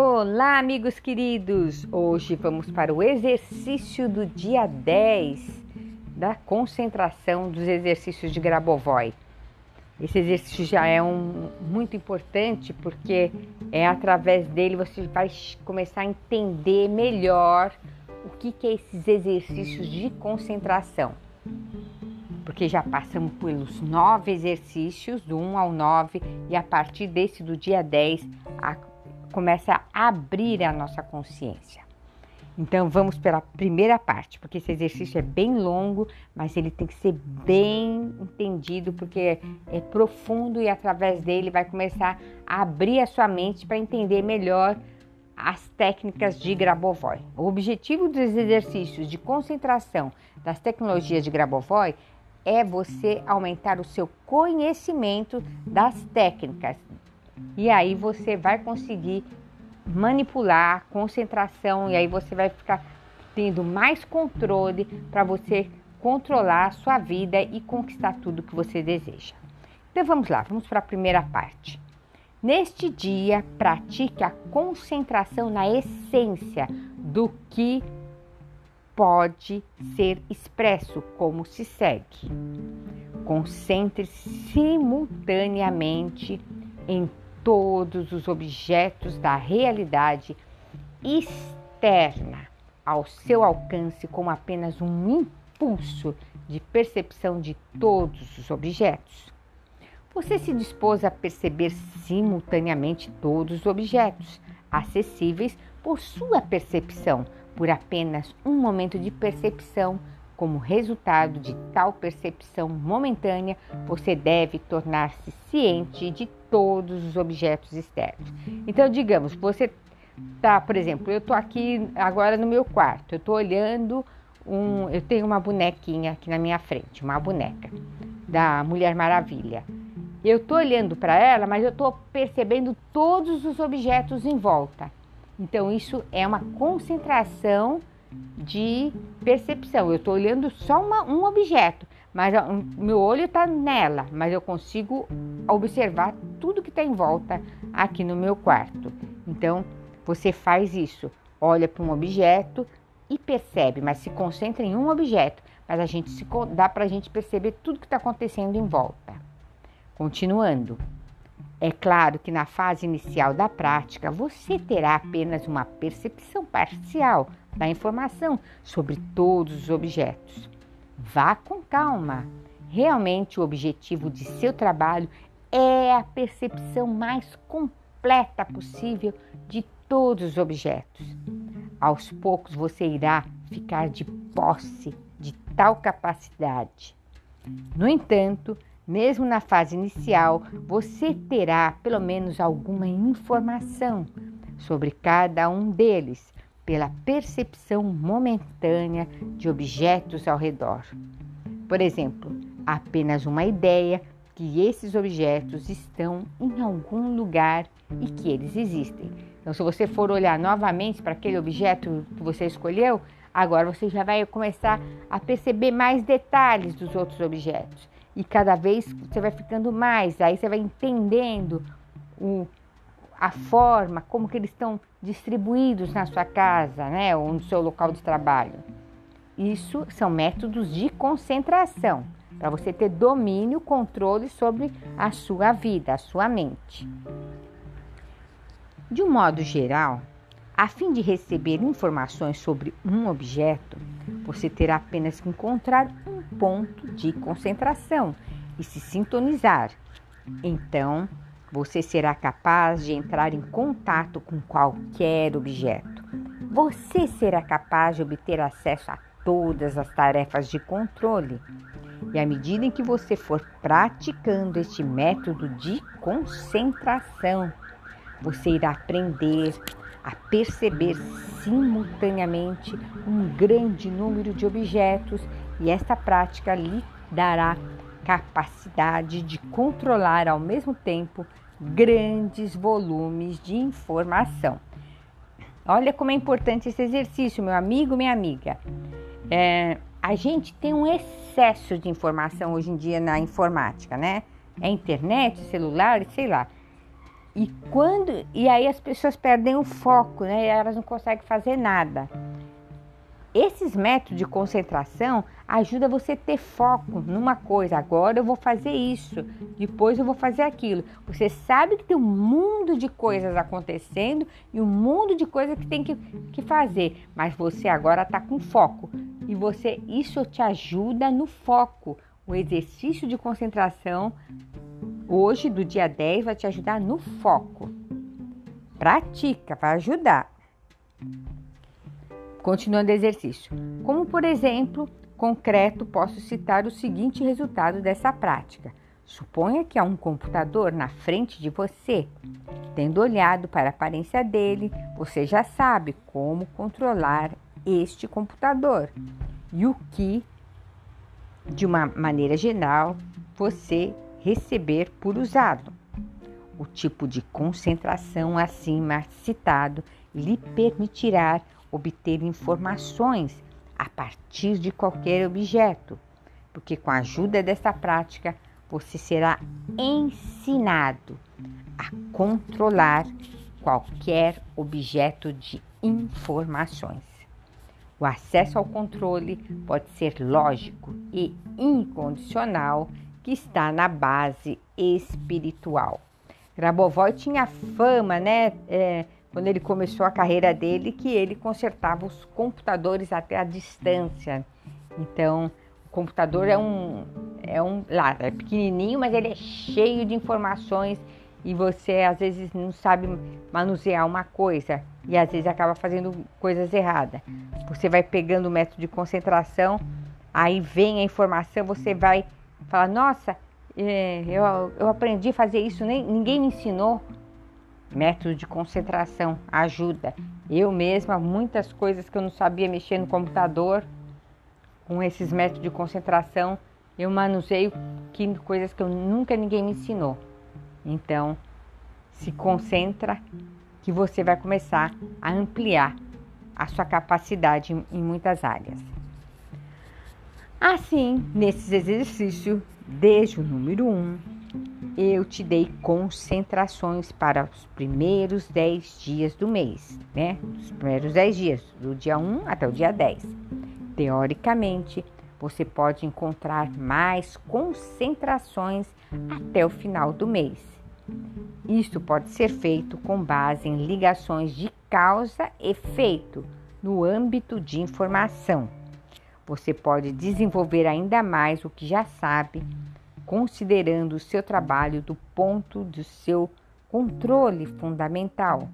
Olá, amigos queridos! Hoje vamos para o exercício do dia 10 da concentração dos exercícios de Grabovoi. Esse exercício já é um, muito importante porque é através dele você vai começar a entender melhor o que, que é esses exercícios de concentração. Porque já passamos pelos nove exercícios, do 1 ao 9, e a partir desse do dia 10, a começa a abrir a nossa consciência. Então vamos pela primeira parte, porque esse exercício é bem longo, mas ele tem que ser bem entendido, porque é profundo e através dele vai começar a abrir a sua mente para entender melhor as técnicas de Grabovoi. O objetivo dos exercícios de concentração das tecnologias de Grabovoi é você aumentar o seu conhecimento das técnicas e aí você vai conseguir manipular a concentração e aí você vai ficar tendo mais controle para você controlar a sua vida e conquistar tudo que você deseja. Então vamos lá, vamos para a primeira parte. Neste dia, pratique a concentração na essência do que pode ser expresso, como se segue. Concentre-se simultaneamente em todos os objetos da realidade externa ao seu alcance como apenas um impulso de percepção de todos os objetos. Você se dispôs a perceber simultaneamente todos os objetos acessíveis por sua percepção, por apenas um momento de percepção como resultado de tal percepção momentânea, você deve tornar-se ciente de todos os objetos externos. Então, digamos, você tá, por exemplo, eu tô aqui agora no meu quarto, eu tô olhando um, eu tenho uma bonequinha aqui na minha frente, uma boneca da Mulher Maravilha. Eu tô olhando para ela, mas eu tô percebendo todos os objetos em volta. Então, isso é uma concentração de percepção. Eu estou olhando só uma, um objeto, mas meu olho está nela, mas eu consigo observar tudo que está em volta aqui no meu quarto. Então, você faz isso, olha para um objeto e percebe, mas se concentra em um objeto, mas a gente se, dá para a gente perceber tudo que está acontecendo em volta. Continuando. É claro que na fase inicial da prática você terá apenas uma percepção parcial da informação sobre todos os objetos. Vá com calma. Realmente, o objetivo de seu trabalho é a percepção mais completa possível de todos os objetos. Aos poucos você irá ficar de posse de tal capacidade. No entanto, mesmo na fase inicial, você terá pelo menos alguma informação sobre cada um deles pela percepção momentânea de objetos ao redor. Por exemplo, apenas uma ideia que esses objetos estão em algum lugar e que eles existem. Então, se você for olhar novamente para aquele objeto que você escolheu, agora você já vai começar a perceber mais detalhes dos outros objetos e cada vez você vai ficando mais, aí você vai entendendo o, a forma, como que eles estão distribuídos na sua casa, né, ou no seu local de trabalho. Isso são métodos de concentração, para você ter domínio, controle sobre a sua vida, a sua mente. De um modo geral, a fim de receber informações sobre um objeto, você terá apenas que encontrar um ponto de concentração e se sintonizar. Então, você será capaz de entrar em contato com qualquer objeto. Você será capaz de obter acesso a todas as tarefas de controle. E à medida em que você for praticando este método de concentração, você irá aprender a perceber simultaneamente um grande número de objetos e esta prática lhe dará capacidade de controlar ao mesmo tempo grandes volumes de informação. Olha como é importante esse exercício, meu amigo, minha amiga. É, a gente tem um excesso de informação hoje em dia na informática, né? É internet, celular, sei lá. E quando e aí as pessoas perdem o foco, né? Elas não conseguem fazer nada. Esses métodos de concentração ajudam você a ter foco numa coisa. Agora eu vou fazer isso, depois eu vou fazer aquilo. Você sabe que tem um mundo de coisas acontecendo e um mundo de coisas que tem que, que fazer, mas você agora está com foco e você isso te ajuda no foco. O exercício de concentração hoje do dia 10 vai te ajudar no foco. Pratica, vai ajudar. Continuando o exercício. Como, por exemplo, concreto, posso citar o seguinte resultado dessa prática. Suponha que há um computador na frente de você. Tendo olhado para a aparência dele, você já sabe como controlar este computador e o que, de uma maneira geral, você receber por usado. O tipo de concentração acima citado lhe permitirá obter informações a partir de qualquer objeto, porque com a ajuda dessa prática você será ensinado a controlar qualquer objeto de informações. O acesso ao controle pode ser lógico e incondicional, que está na base espiritual. Grabovoi tinha fama, né? É, quando ele começou a carreira dele, que ele consertava os computadores até a distância. Então, o computador é um, é um, lá, é pequenininho, mas ele é cheio de informações e você às vezes não sabe manusear uma coisa e às vezes acaba fazendo coisas erradas. Você vai pegando o método de concentração, aí vem a informação, você vai falar, nossa, é, eu, eu aprendi a fazer isso, nem, ninguém me ensinou. Método de concentração ajuda. Eu mesma, muitas coisas que eu não sabia mexer no computador, com esses métodos de concentração, eu manuseio que, coisas que eu nunca ninguém me ensinou. Então, se concentra que você vai começar a ampliar a sua capacidade em muitas áreas. Assim, nesses exercícios, desde o número 1, um, eu te dei concentrações para os primeiros 10 dias do mês, né? Os primeiros 10 dias, do dia 1 até o dia 10. Teoricamente, você pode encontrar mais concentrações até o final do mês. Isso pode ser feito com base em ligações de causa e efeito no âmbito de informação. Você pode desenvolver ainda mais o que já sabe considerando o seu trabalho do ponto do seu controle fundamental.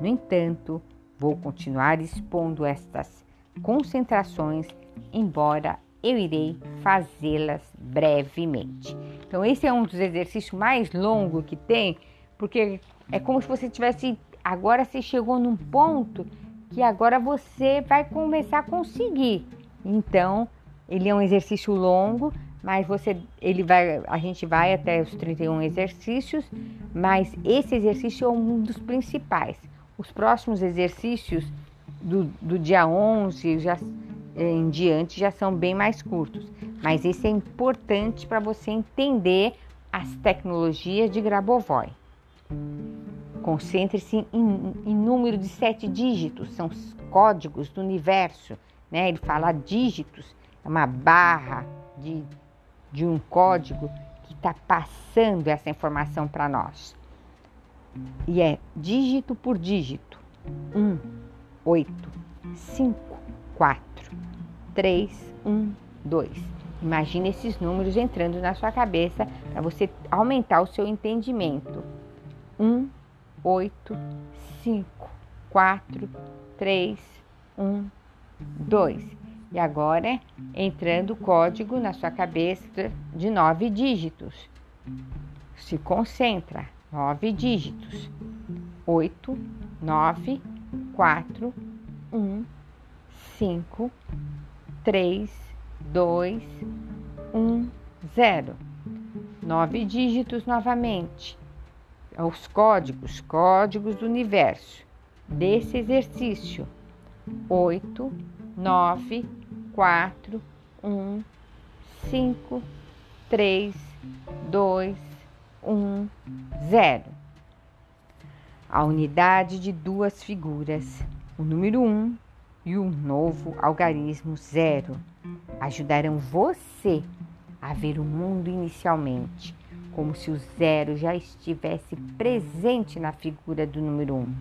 No entanto, vou continuar expondo estas concentrações, embora eu irei fazê-las brevemente. Então, esse é um dos exercícios mais longos que tem, porque é como se você tivesse. Agora você chegou num ponto que agora você vai começar a conseguir. Então, ele é um exercício longo, mas você, ele vai, a gente vai até os 31 exercícios, mas esse exercício é um dos principais. Os próximos exercícios do, do dia 11 já, em diante já são bem mais curtos, mas esse é importante para você entender as tecnologias de Grabovoi. Concentre-se em, em número de sete dígitos, são os códigos do universo. Né? Ele fala dígitos, é uma barra de de um código que está passando essa informação para nós. E é dígito por dígito: 1, 8, 5, 4, 3, 1, 2. Imagine esses números entrando na sua cabeça para você aumentar o seu entendimento. 1, 8, 5, 4, 3, 1, 2. E agora entrando o código na sua cabeça de nove dígitos. Se concentra, nove dígitos. Oito, nove, quatro, um, cinco, três, dois, um, zero. Nove dígitos novamente. Os códigos, códigos do universo desse exercício. Oito, nove, quatro, um, cinco, três, dois, um, zero. a unidade de duas figuras, o número 1 um e o novo algarismo zero, ajudarão você a ver o mundo inicialmente, como se o zero já estivesse presente na figura do número 1. Um.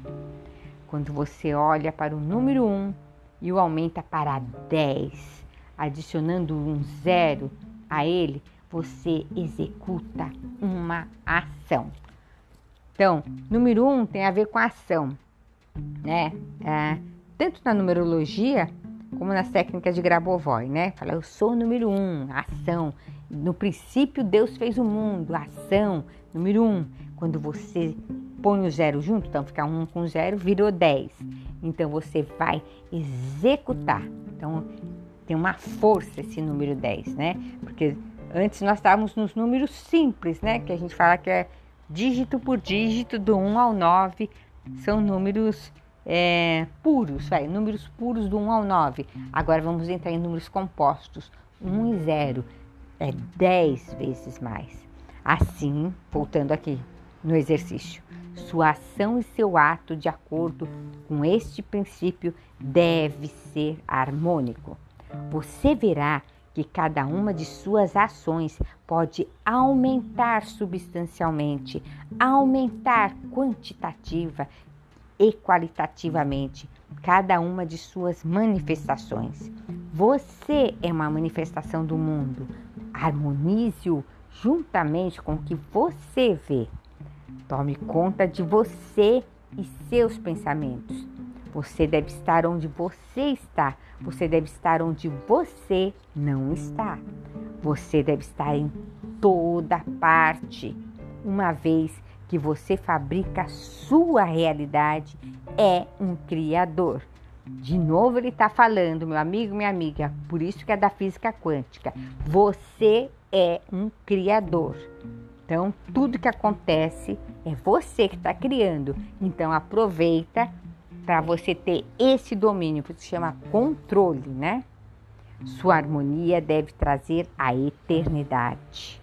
Quando você olha para o número 1 um e o aumenta para 10, adicionando um zero a ele, você executa uma ação. Então, número 1 um tem a ver com ação, né? É, tanto na numerologia como nas técnicas de Grabovoi, né? Fala, eu sou o número um, ação. No princípio, Deus fez o mundo, ação. Número um, quando você põe o zero junto, então fica um com zero, virou 10. Então você vai executar. Então tem uma força esse número 10, né? Porque antes nós estávamos nos números simples, né? Que a gente fala que é dígito por dígito, do 1 ao 9, são números é, puros, vai, números puros do 1 ao 9. Agora vamos entrar em números compostos, 1 e 0, é 10 vezes mais. Assim, voltando aqui no exercício, sua ação e seu ato de acordo com este princípio deve ser harmônico. Você verá que cada uma de suas ações pode aumentar substancialmente, aumentar quantitativa e qualitativamente cada uma de suas manifestações. Você é uma manifestação do mundo. Harmonize-o juntamente com o que você vê. Tome conta de você e seus pensamentos. Você deve estar onde você está. Você deve estar onde você não está. Você deve estar em toda parte, uma vez que você fabrica a sua realidade é um criador. De novo ele está falando, meu amigo, minha amiga, por isso que é da física quântica. Você é um criador. Então, tudo que acontece é você que está criando. Então, aproveita para você ter esse domínio, que se chama controle, né? Sua harmonia deve trazer a eternidade.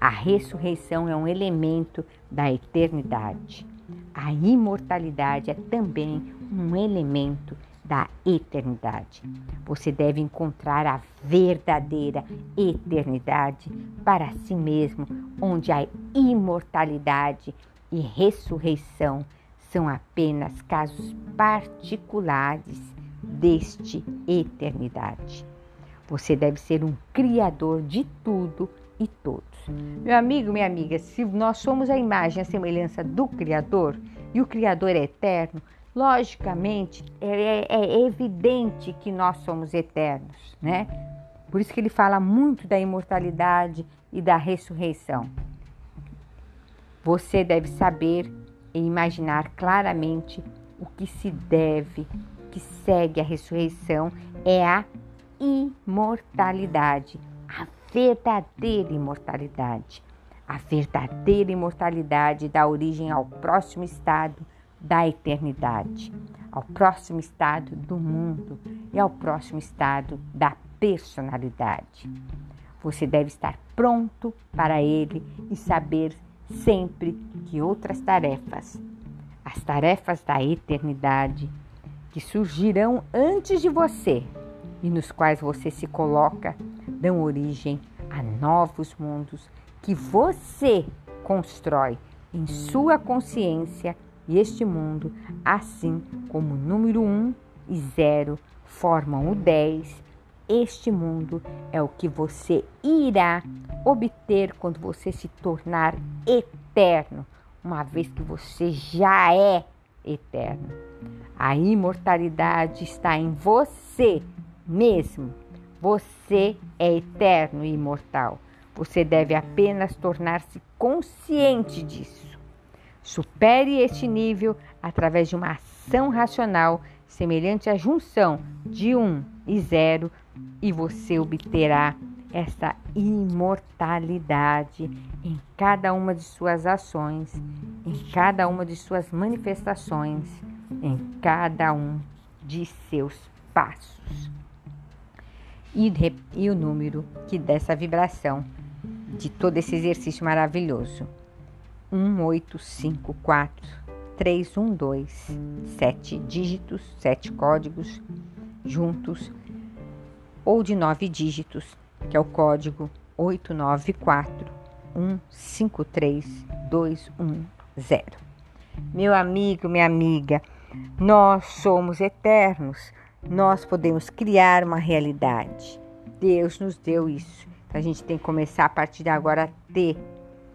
A ressurreição é um elemento da eternidade. A imortalidade é também um elemento da eternidade. Você deve encontrar a verdadeira eternidade para si mesmo, onde a imortalidade e ressurreição são apenas casos particulares deste eternidade. Você deve ser um criador de tudo e todos. Meu amigo, minha amiga, se nós somos a imagem e a semelhança do Criador e o Criador é eterno, logicamente é, é, é evidente que nós somos eternos, né? Por isso que ele fala muito da imortalidade e da ressurreição. Você deve saber e imaginar claramente o que se deve, que segue a ressurreição, é a imortalidade verdadeira imortalidade. A verdadeira imortalidade dá origem ao próximo estado da eternidade, ao próximo estado do mundo e ao próximo estado da personalidade. Você deve estar pronto para ele e saber sempre que outras tarefas, as tarefas da eternidade, que surgirão antes de você e nos quais você se coloca, dão origem a novos mundos que você constrói em sua consciência e este mundo, assim como o número 1 um e 0 formam o 10, este mundo é o que você irá obter quando você se tornar eterno, uma vez que você já é eterno. A imortalidade está em você mesmo. Você é eterno e imortal. Você deve apenas tornar-se consciente disso. Supere este nível através de uma ação racional semelhante à junção de 1 um e 0 e você obterá esta imortalidade em cada uma de suas ações, em cada uma de suas manifestações, em cada um de seus passos e, e o número que dessa vibração de todo esse exercício maravilhoso. 1, 8, 5, 4, 312, sete dígitos, sete códigos juntos, ou de nove dígitos, que é o código 894 153 210. Meu amigo, minha amiga, nós somos eternos, nós podemos criar uma realidade. Deus nos deu isso. Então a gente tem que começar a partir de agora a ter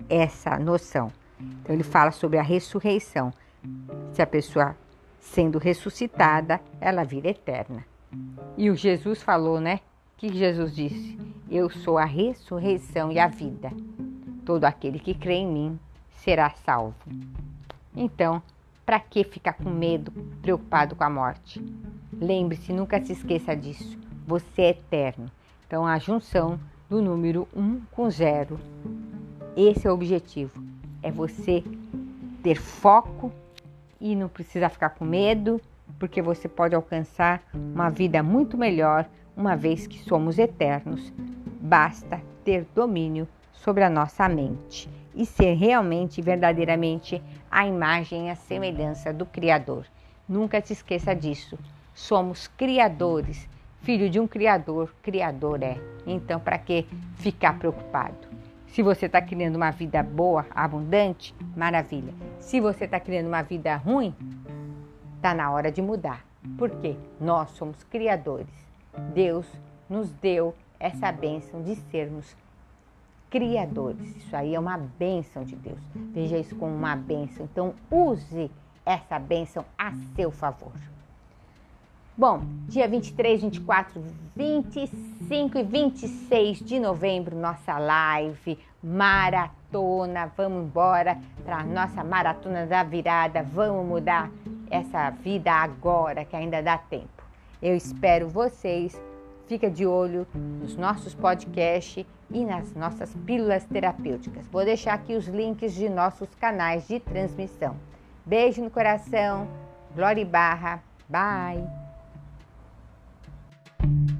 essa noção. Então ele fala sobre a ressurreição. Se a pessoa sendo ressuscitada, ela vira eterna. E o Jesus falou, né? O que Jesus disse? Eu sou a ressurreição e a vida. Todo aquele que crê em mim será salvo. Então, para que ficar com medo, preocupado com a morte? Lembre-se, nunca se esqueça disso. Você é eterno. Então, a junção do número 1 com 0. Esse é o objetivo. É você ter foco e não precisa ficar com medo, porque você pode alcançar uma vida muito melhor, uma vez que somos eternos. Basta ter domínio sobre a nossa mente e ser realmente, verdadeiramente a imagem e a semelhança do Criador. Nunca se esqueça disso. Somos criadores. Filho de um Criador, Criador é. Então, para que ficar preocupado? Se você está criando uma vida boa, abundante, maravilha. Se você está criando uma vida ruim, está na hora de mudar. Por quê? Nós somos criadores. Deus nos deu essa bênção de sermos criadores. Isso aí é uma bênção de Deus. Veja isso como uma bênção. Então, use essa bênção a seu favor. Bom, dia 23, 24, 25 e 26 de novembro, nossa live maratona. Vamos embora para a nossa maratona da virada. Vamos mudar essa vida agora, que ainda dá tempo. Eu espero vocês. Fica de olho nos nossos podcasts e nas nossas pílulas terapêuticas. Vou deixar aqui os links de nossos canais de transmissão. Beijo no coração. Glória e barra. Bye. you